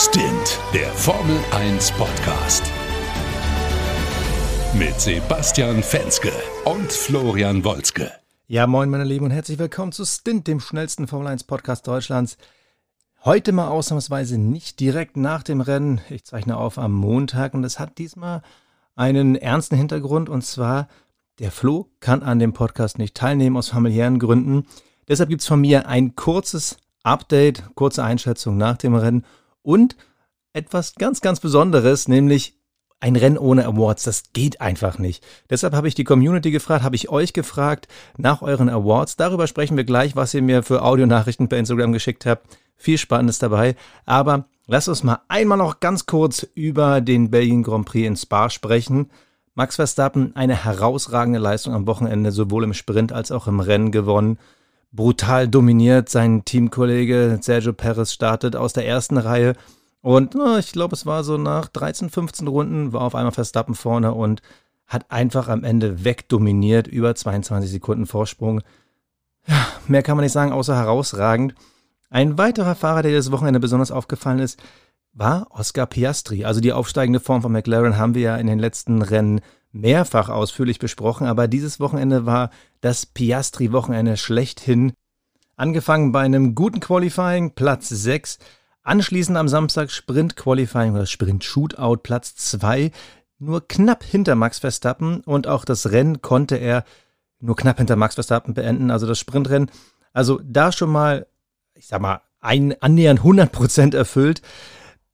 Stint, der Formel 1 Podcast. Mit Sebastian Fenske und Florian Wolzke. Ja, moin, meine Lieben, und herzlich willkommen zu Stint, dem schnellsten Formel 1 Podcast Deutschlands. Heute mal ausnahmsweise nicht direkt nach dem Rennen. Ich zeichne auf am Montag und es hat diesmal einen ernsten Hintergrund und zwar der Flo kann an dem Podcast nicht teilnehmen aus familiären Gründen. Deshalb gibt es von mir ein kurzes Update, kurze Einschätzung nach dem Rennen und etwas ganz, ganz Besonderes, nämlich ein Rennen ohne Awards, das geht einfach nicht. Deshalb habe ich die Community gefragt, habe ich euch gefragt nach euren Awards. Darüber sprechen wir gleich, was ihr mir für Audionachrichten per Instagram geschickt habt. Viel Spannendes dabei. Aber lasst uns mal einmal noch ganz kurz über den Belgien Grand Prix in Spa sprechen. Max Verstappen eine herausragende Leistung am Wochenende, sowohl im Sprint als auch im Rennen gewonnen. Brutal dominiert. Sein Teamkollege Sergio Perez startet aus der ersten Reihe und na, ich glaube, es war so nach 13, 15 Runden, war auf einmal Verstappen vorne und hat einfach am Ende wegdominiert, über 22 Sekunden Vorsprung. Ja, mehr kann man nicht sagen, außer herausragend. Ein weiterer Fahrer, der das Wochenende besonders aufgefallen ist, war Oscar Piastri. Also die aufsteigende Form von McLaren haben wir ja in den letzten Rennen mehrfach ausführlich besprochen, aber dieses Wochenende war das Piastri-Wochenende schlechthin. Angefangen bei einem guten Qualifying, Platz 6, Anschließend am Samstag Sprint Qualifying oder Sprint Shootout Platz 2, nur knapp hinter Max Verstappen und auch das Rennen konnte er nur knapp hinter Max Verstappen beenden, also das Sprintrennen. Also da schon mal, ich sag mal, ein annähernd 100% erfüllt.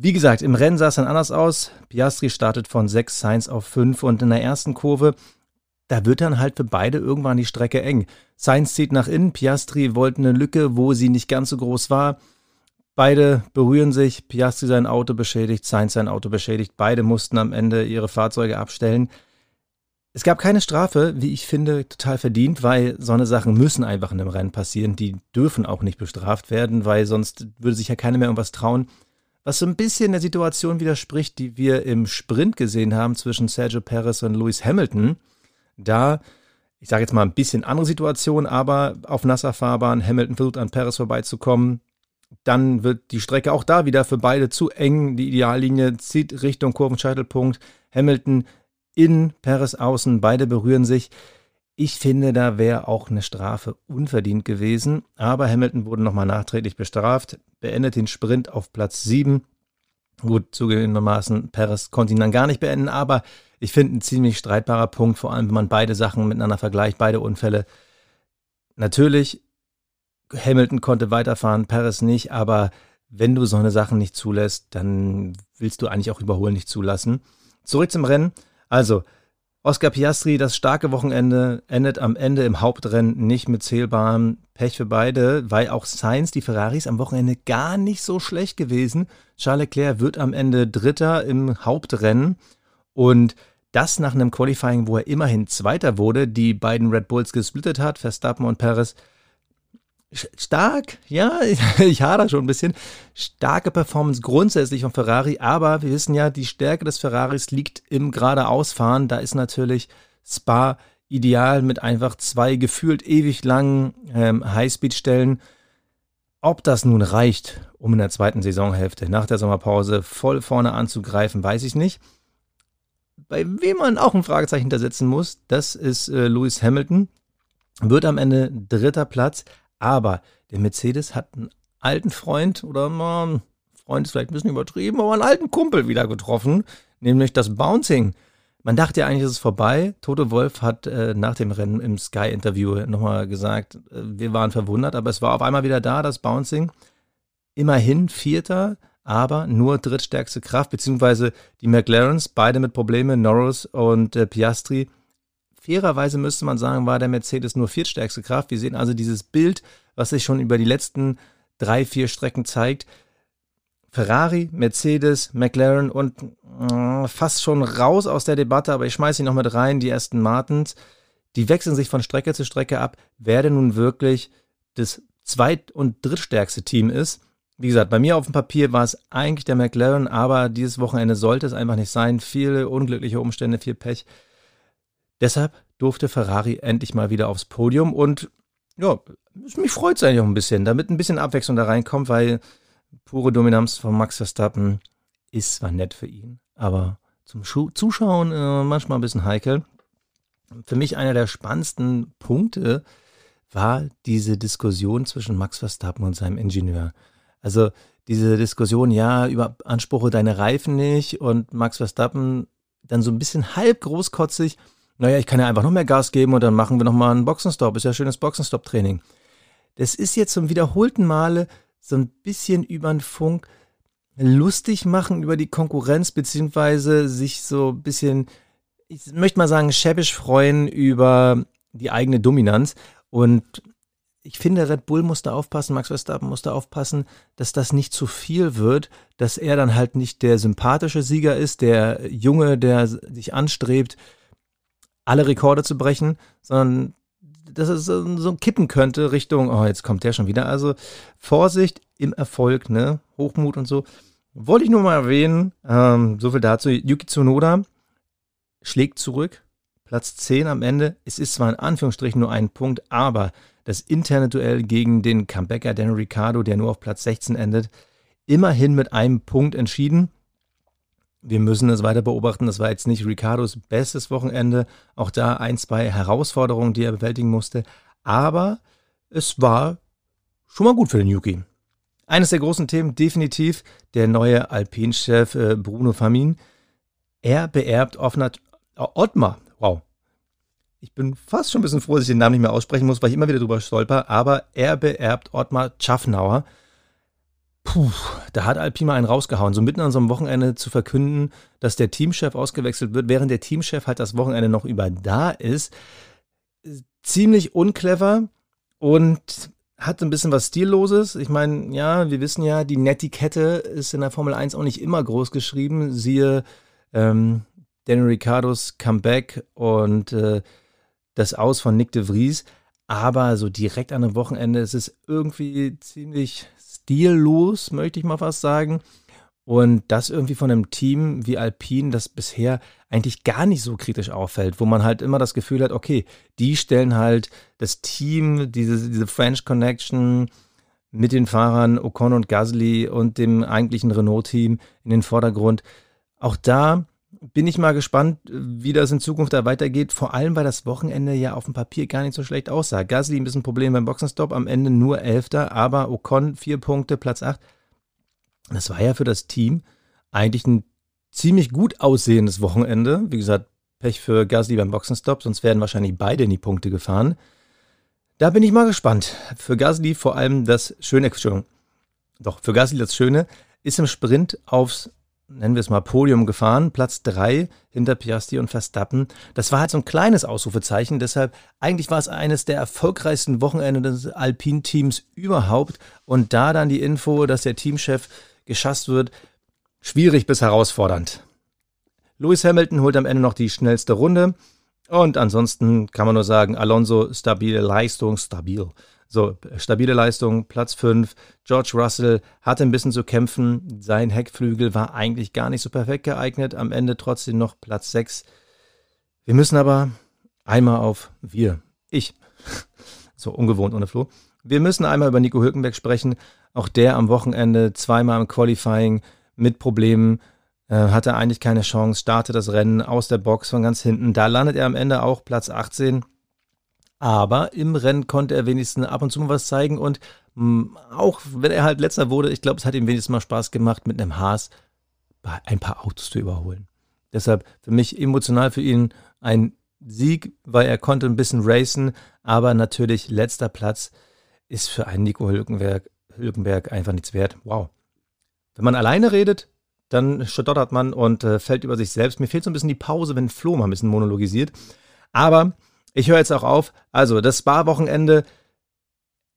Wie gesagt, im Rennen sah es dann anders aus. Piastri startet von 6, Sainz auf 5 und in der ersten Kurve, da wird dann halt für beide irgendwann die Strecke eng. Sainz zieht nach innen, Piastri wollte eine Lücke, wo sie nicht ganz so groß war. Beide berühren sich, Piastri sein Auto beschädigt, Sainz sein Auto beschädigt. Beide mussten am Ende ihre Fahrzeuge abstellen. Es gab keine Strafe, wie ich finde, total verdient, weil so eine Sachen müssen einfach in einem Rennen passieren. Die dürfen auch nicht bestraft werden, weil sonst würde sich ja keiner mehr irgendwas trauen. Was so ein bisschen der Situation widerspricht, die wir im Sprint gesehen haben zwischen Sergio Perez und Lewis Hamilton. Da, ich sage jetzt mal ein bisschen andere Situation, aber auf nasser Fahrbahn, Hamilton versucht an Perez vorbeizukommen, dann wird die Strecke auch da wieder für beide zu eng. Die Ideallinie zieht Richtung Kurvenscheitelpunkt. Hamilton in, Perez außen, beide berühren sich. Ich finde, da wäre auch eine Strafe unverdient gewesen. Aber Hamilton wurde nochmal nachträglich bestraft, beendet den Sprint auf Platz 7. Gut, zugegebenermaßen, Perez konnte ihn dann gar nicht beenden, aber ich finde ein ziemlich streitbarer Punkt, vor allem wenn man beide Sachen miteinander vergleicht, beide Unfälle. Natürlich Hamilton konnte weiterfahren, Perez nicht, aber wenn du so eine Sachen nicht zulässt, dann willst du eigentlich auch Überholen nicht zulassen. Zurück zum Rennen. Also, Oscar Piastri, das starke Wochenende, endet am Ende im Hauptrennen nicht mit zählbarem Pech für beide, weil auch Sainz, die Ferraris, am Wochenende gar nicht so schlecht gewesen. Charles Leclerc wird am Ende Dritter im Hauptrennen und das nach einem Qualifying, wo er immerhin Zweiter wurde, die beiden Red Bulls gesplittet hat, Verstappen und Perez stark, ja, ich hader schon ein bisschen. Starke Performance grundsätzlich von Ferrari, aber wir wissen ja, die Stärke des Ferraris liegt im geradeausfahren. Da ist natürlich Spa ideal mit einfach zwei gefühlt ewig langen ähm, Highspeed-Stellen. Ob das nun reicht, um in der zweiten Saisonhälfte nach der Sommerpause voll vorne anzugreifen, weiß ich nicht. Bei wem man auch ein Fragezeichen hintersetzen muss, das ist äh, Lewis Hamilton. Wird am Ende dritter Platz, aber der Mercedes hat einen alten Freund oder mal, Freund ist vielleicht ein bisschen übertrieben, aber einen alten Kumpel wieder getroffen, nämlich das Bouncing. Man dachte ja eigentlich, ist es vorbei. Toto Wolf hat äh, nach dem Rennen im Sky-Interview nochmal gesagt, äh, wir waren verwundert, aber es war auf einmal wieder da, das Bouncing. Immerhin Vierter, aber nur drittstärkste Kraft, beziehungsweise die McLarens, beide mit Problemen, Norris und äh, Piastri, Fairerweise müsste man sagen, war der Mercedes nur viertstärkste Kraft. Wir sehen also dieses Bild, was sich schon über die letzten drei, vier Strecken zeigt. Ferrari, Mercedes, McLaren und äh, fast schon raus aus der Debatte, aber ich schmeiße ihn noch mit rein, die ersten Martins. Die wechseln sich von Strecke zu Strecke ab, wer denn nun wirklich das zweit- und drittstärkste Team ist. Wie gesagt, bei mir auf dem Papier war es eigentlich der McLaren, aber dieses Wochenende sollte es einfach nicht sein. Viele unglückliche Umstände, viel Pech. Deshalb durfte Ferrari endlich mal wieder aufs Podium und ja, mich freut es eigentlich auch ein bisschen, damit ein bisschen Abwechslung da reinkommt, weil pure Dominanz von Max Verstappen ist zwar nett für ihn, aber zum Zuschauen äh, manchmal ein bisschen heikel. Für mich einer der spannendsten Punkte war diese Diskussion zwischen Max Verstappen und seinem Ingenieur. Also diese Diskussion, ja, überanspruche deine Reifen nicht und Max Verstappen dann so ein bisschen halb großkotzig, naja, ich kann ja einfach noch mehr Gas geben und dann machen wir nochmal einen Boxenstopp. Ist ja schönes Boxenstopp-Training. Das ist jetzt zum wiederholten Male so ein bisschen über den Funk lustig machen über die Konkurrenz, beziehungsweise sich so ein bisschen, ich möchte mal sagen, schäbisch freuen über die eigene Dominanz. Und ich finde, Red Bull musste aufpassen, Max Verstappen musste aufpassen, dass das nicht zu viel wird, dass er dann halt nicht der sympathische Sieger ist, der Junge, der sich anstrebt, alle Rekorde zu brechen, sondern dass es so kippen könnte Richtung, oh, jetzt kommt der schon wieder. Also Vorsicht im Erfolg, ne? Hochmut und so. Wollte ich nur mal erwähnen. Ähm, so viel dazu. Yuki Tsunoda schlägt zurück. Platz 10 am Ende. Es ist zwar in Anführungsstrichen nur ein Punkt, aber das interne Duell gegen den Comebacker Daniel Ricciardo, der nur auf Platz 16 endet, immerhin mit einem Punkt entschieden. Wir müssen es weiter beobachten. Das war jetzt nicht Ricardos bestes Wochenende. Auch da ein, zwei Herausforderungen, die er bewältigen musste. Aber es war schon mal gut für den Yuki. Eines der großen Themen definitiv der neue Alpin-Chef äh, Bruno Famin. Er beerbt Offner, äh, Ottmar, wow, ich bin fast schon ein bisschen froh, dass ich den Namen nicht mehr aussprechen muss, weil ich immer wieder drüber stolper. Aber er beerbt Ottmar Schaffnauer. Puh, da hat Alpima einen rausgehauen. So mitten an so einem Wochenende zu verkünden, dass der Teamchef ausgewechselt wird, während der Teamchef halt das Wochenende noch über da ist. Ziemlich unclever und hat ein bisschen was Stilloses. Ich meine, ja, wir wissen ja, die Netiquette ist in der Formel 1 auch nicht immer groß geschrieben. Siehe ähm, Daniel Ricciardos Comeback und äh, das Aus von Nick de Vries. Aber so direkt an einem Wochenende ist es irgendwie ziemlich stillos, möchte ich mal fast sagen. Und das irgendwie von einem Team wie Alpine, das bisher eigentlich gar nicht so kritisch auffällt, wo man halt immer das Gefühl hat, okay, die stellen halt das Team, diese, diese French Connection mit den Fahrern Ocon und Gasly und dem eigentlichen Renault-Team in den Vordergrund. Auch da bin ich mal gespannt, wie das in Zukunft da weitergeht. Vor allem, weil das Wochenende ja auf dem Papier gar nicht so schlecht aussah. Gasly ein bisschen Problem beim Boxenstopp, am Ende nur Elfter, aber Ocon vier Punkte, Platz acht. Das war ja für das Team eigentlich ein ziemlich gut aussehendes Wochenende. Wie gesagt, Pech für Gasly beim Boxenstopp, sonst werden wahrscheinlich beide in die Punkte gefahren. Da bin ich mal gespannt. Für Gasly vor allem das Schöne, Entschuldigung, doch, für Gasly das Schöne ist im Sprint aufs nennen wir es mal, Podium gefahren, Platz 3 hinter Piastri und Verstappen. Das war halt so ein kleines Ausrufezeichen, deshalb eigentlich war es eines der erfolgreichsten Wochenende des Alpin-Teams überhaupt. Und da dann die Info, dass der Teamchef geschasst wird, schwierig bis herausfordernd. Lewis Hamilton holt am Ende noch die schnellste Runde. Und ansonsten kann man nur sagen, Alonso stabile Leistung, stabil. So, stabile Leistung, Platz 5. George Russell hatte ein bisschen zu kämpfen. Sein Heckflügel war eigentlich gar nicht so perfekt geeignet. Am Ende trotzdem noch Platz 6. Wir müssen aber einmal auf wir, ich, so ungewohnt ohne Flo. Wir müssen einmal über Nico Hülkenberg sprechen. Auch der am Wochenende zweimal im Qualifying mit Problemen. Äh, hatte eigentlich keine Chance, startet das Rennen aus der Box von ganz hinten. Da landet er am Ende auch Platz 18. Aber im Rennen konnte er wenigstens ab und zu mal was zeigen und mh, mm, auch wenn er halt letzter wurde, ich glaube, es hat ihm wenigstens mal Spaß gemacht, mit einem Haas ein paar Autos zu überholen. Deshalb für mich emotional für ihn ein Sieg, weil er konnte ein bisschen racen, aber natürlich letzter Platz ist für einen Nico Hülkenberg, Hülkenberg einfach nichts wert. Wow. Wenn man alleine redet, dann stottert man und äh, fällt über sich selbst. Mir fehlt so ein bisschen die Pause, wenn Flo mal ein bisschen monologisiert. Aber ich höre jetzt auch auf. Also, das Spa-Wochenende.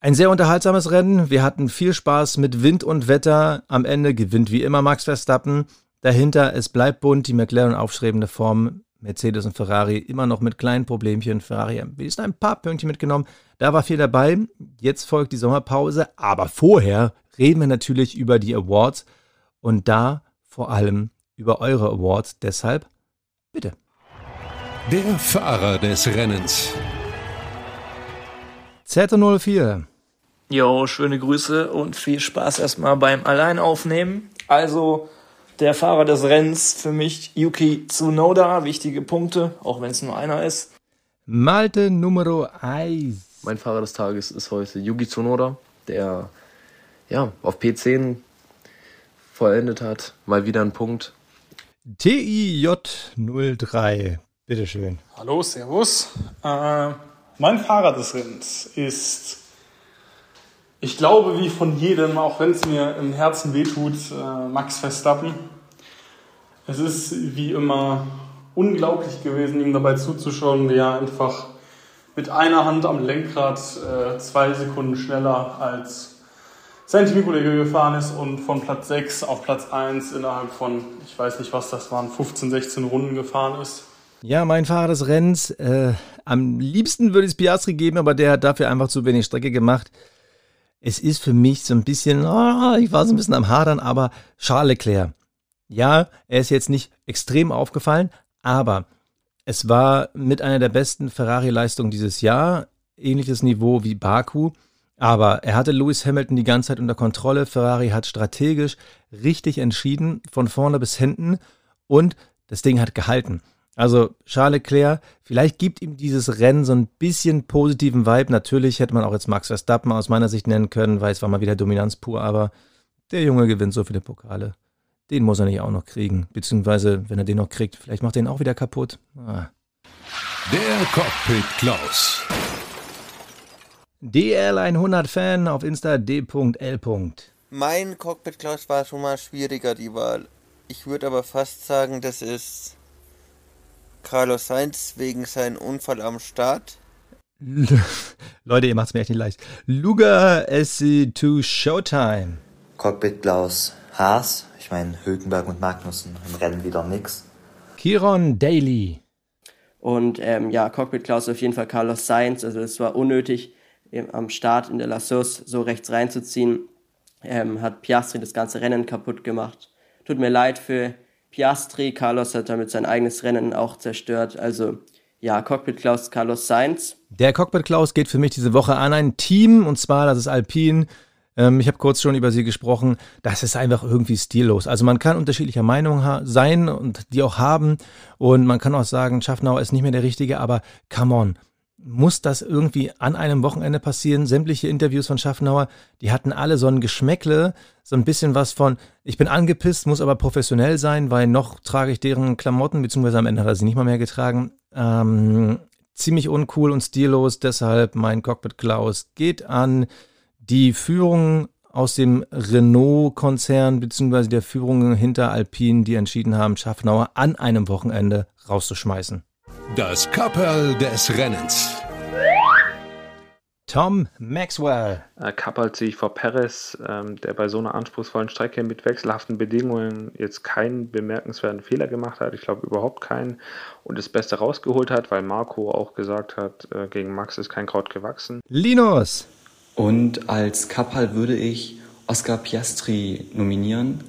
Ein sehr unterhaltsames Rennen. Wir hatten viel Spaß mit Wind und Wetter. Am Ende gewinnt wie immer Max Verstappen. Dahinter, es bleibt bunt, die McLaren aufstrebende Form. Mercedes und Ferrari immer noch mit kleinen Problemchen. Ferrari hat ein paar Pünktchen mitgenommen. Da war viel dabei. Jetzt folgt die Sommerpause. Aber vorher reden wir natürlich über die Awards. Und da vor allem über eure Awards. Deshalb bitte. Der Fahrer des Rennens. Z04. Jo, schöne Grüße und viel Spaß erstmal beim Alleinaufnehmen. Also der Fahrer des Rennens für mich Yuki Tsunoda, wichtige Punkte, auch wenn es nur einer ist. Malte Numero 1. Mein Fahrer des Tages ist heute Yuki Tsunoda, der ja auf P10 vollendet hat. Mal wieder ein Punkt. TIJ03, bitteschön. Hallo, Servus. Äh, mein Fahrer des Rennens ist ich glaube, wie von jedem, auch wenn es mir im Herzen wehtut, äh, Max Verstappen. Es ist wie immer unglaublich gewesen, ihm dabei zuzuschauen, wie er einfach mit einer Hand am Lenkrad äh, zwei Sekunden schneller als sein Teamkollege gefahren ist und von Platz 6 auf Platz 1 innerhalb von, ich weiß nicht was das waren, 15, 16 Runden gefahren ist. Ja, mein Fahrer des Rennens, äh, am liebsten würde ich es Piastri geben, aber der hat dafür einfach zu wenig Strecke gemacht es ist für mich so ein bisschen, oh, ich war so ein bisschen am Hadern, aber Charles Leclerc. Ja, er ist jetzt nicht extrem aufgefallen, aber es war mit einer der besten Ferrari-Leistungen dieses Jahr. Ähnliches Niveau wie Baku. Aber er hatte Lewis Hamilton die ganze Zeit unter Kontrolle. Ferrari hat strategisch richtig entschieden, von vorne bis hinten. Und das Ding hat gehalten. Also Charles Leclerc, vielleicht gibt ihm dieses Rennen so ein bisschen positiven Vibe. Natürlich hätte man auch jetzt Max Verstappen aus meiner Sicht nennen können, weil es war mal wieder Dominanz pur, aber der Junge gewinnt so viele Pokale. Den muss er nicht auch noch kriegen. Beziehungsweise, wenn er den noch kriegt, vielleicht macht er ihn auch wieder kaputt. Ah. Der Cockpit Klaus. DL100-Fan auf Insta d.l. Mein Cockpit Klaus war schon mal schwieriger, die Wahl. Ich würde aber fast sagen, das ist Carlos Sainz wegen seinem Unfall am Start. Leute, ihr macht es mir echt nicht leicht. Luga SC2 Showtime. Cockpit Klaus Haas. Ich meine, Hülkenberg und Magnussen im Rennen wieder nix. Kiron Daily. Und ähm, ja, Cockpit Klaus auf jeden Fall Carlos Sainz. Also es war unnötig, am Start in der Lassos so rechts reinzuziehen. Ähm, hat Piastri das ganze Rennen kaputt gemacht. Tut mir leid für Piastri. Carlos hat damit sein eigenes Rennen auch zerstört. Also ja, Cockpit Klaus Carlos Sainz. Der Cockpit Klaus geht für mich diese Woche an ein Team und zwar das ist Alpine. Ähm, ich habe kurz schon über sie gesprochen. Das ist einfach irgendwie stillos. Also man kann unterschiedlicher Meinung sein und die auch haben und man kann auch sagen, Schaffnauer ist nicht mehr der Richtige, aber come on muss das irgendwie an einem Wochenende passieren? Sämtliche Interviews von Schaffnauer, die hatten alle so ein Geschmäckle, so ein bisschen was von, ich bin angepisst, muss aber professionell sein, weil noch trage ich deren Klamotten, beziehungsweise am Ende hat er sie nicht mal mehr getragen. Ähm, ziemlich uncool und stillos, deshalb mein Cockpit Klaus geht an die Führung aus dem Renault-Konzern, beziehungsweise der Führung hinter Alpine, die entschieden haben, Schaffnauer an einem Wochenende rauszuschmeißen. Das Kapperl des Rennens. Tom Maxwell. Äh, Kapperl ziehe ich vor Perez, ähm, der bei so einer anspruchsvollen Strecke mit wechselhaften Bedingungen jetzt keinen bemerkenswerten Fehler gemacht hat. Ich glaube überhaupt keinen. Und das Beste rausgeholt hat, weil Marco auch gesagt hat, äh, gegen Max ist kein Kraut gewachsen. Linus. Und als Kapperl würde ich Oscar Piastri nominieren,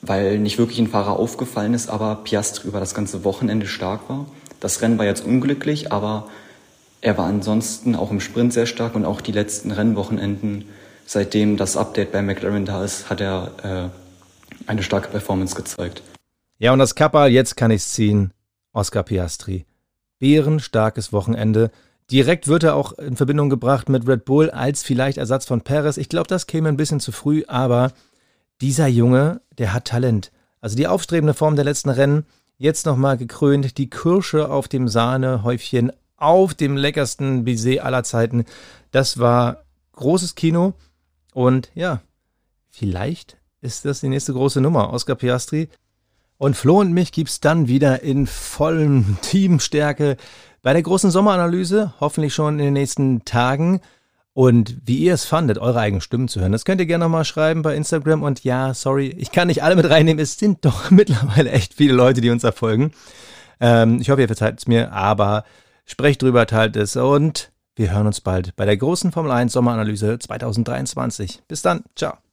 weil nicht wirklich ein Fahrer aufgefallen ist, aber Piastri über das ganze Wochenende stark war. Das Rennen war jetzt unglücklich, aber er war ansonsten auch im Sprint sehr stark und auch die letzten Rennwochenenden, seitdem das Update bei McLaren da ist, hat er äh, eine starke Performance gezeigt. Ja, und das Kappa, jetzt kann ich's ziehen. Oscar Piastri. Bärenstarkes Wochenende. Direkt wird er auch in Verbindung gebracht mit Red Bull als vielleicht Ersatz von Perez. Ich glaube, das käme ein bisschen zu früh, aber dieser Junge, der hat Talent. Also die aufstrebende Form der letzten Rennen, Jetzt nochmal gekrönt die Kirsche auf dem Sahnehäufchen auf dem leckersten Baiser aller Zeiten. Das war großes Kino und ja, vielleicht ist das die nächste große Nummer. Oscar Piastri. Und Flo und mich gibt's dann wieder in vollem Teamstärke bei der großen Sommeranalyse, hoffentlich schon in den nächsten Tagen. Und wie ihr es fandet, eure eigenen Stimmen zu hören, das könnt ihr gerne nochmal schreiben bei Instagram. Und ja, sorry, ich kann nicht alle mit reinnehmen. Es sind doch mittlerweile echt viele Leute, die uns erfolgen. Ähm, ich hoffe, ihr verzeiht es mir, aber sprecht drüber, teilt es und wir hören uns bald bei der großen Formel 1 Sommeranalyse 2023. Bis dann, ciao.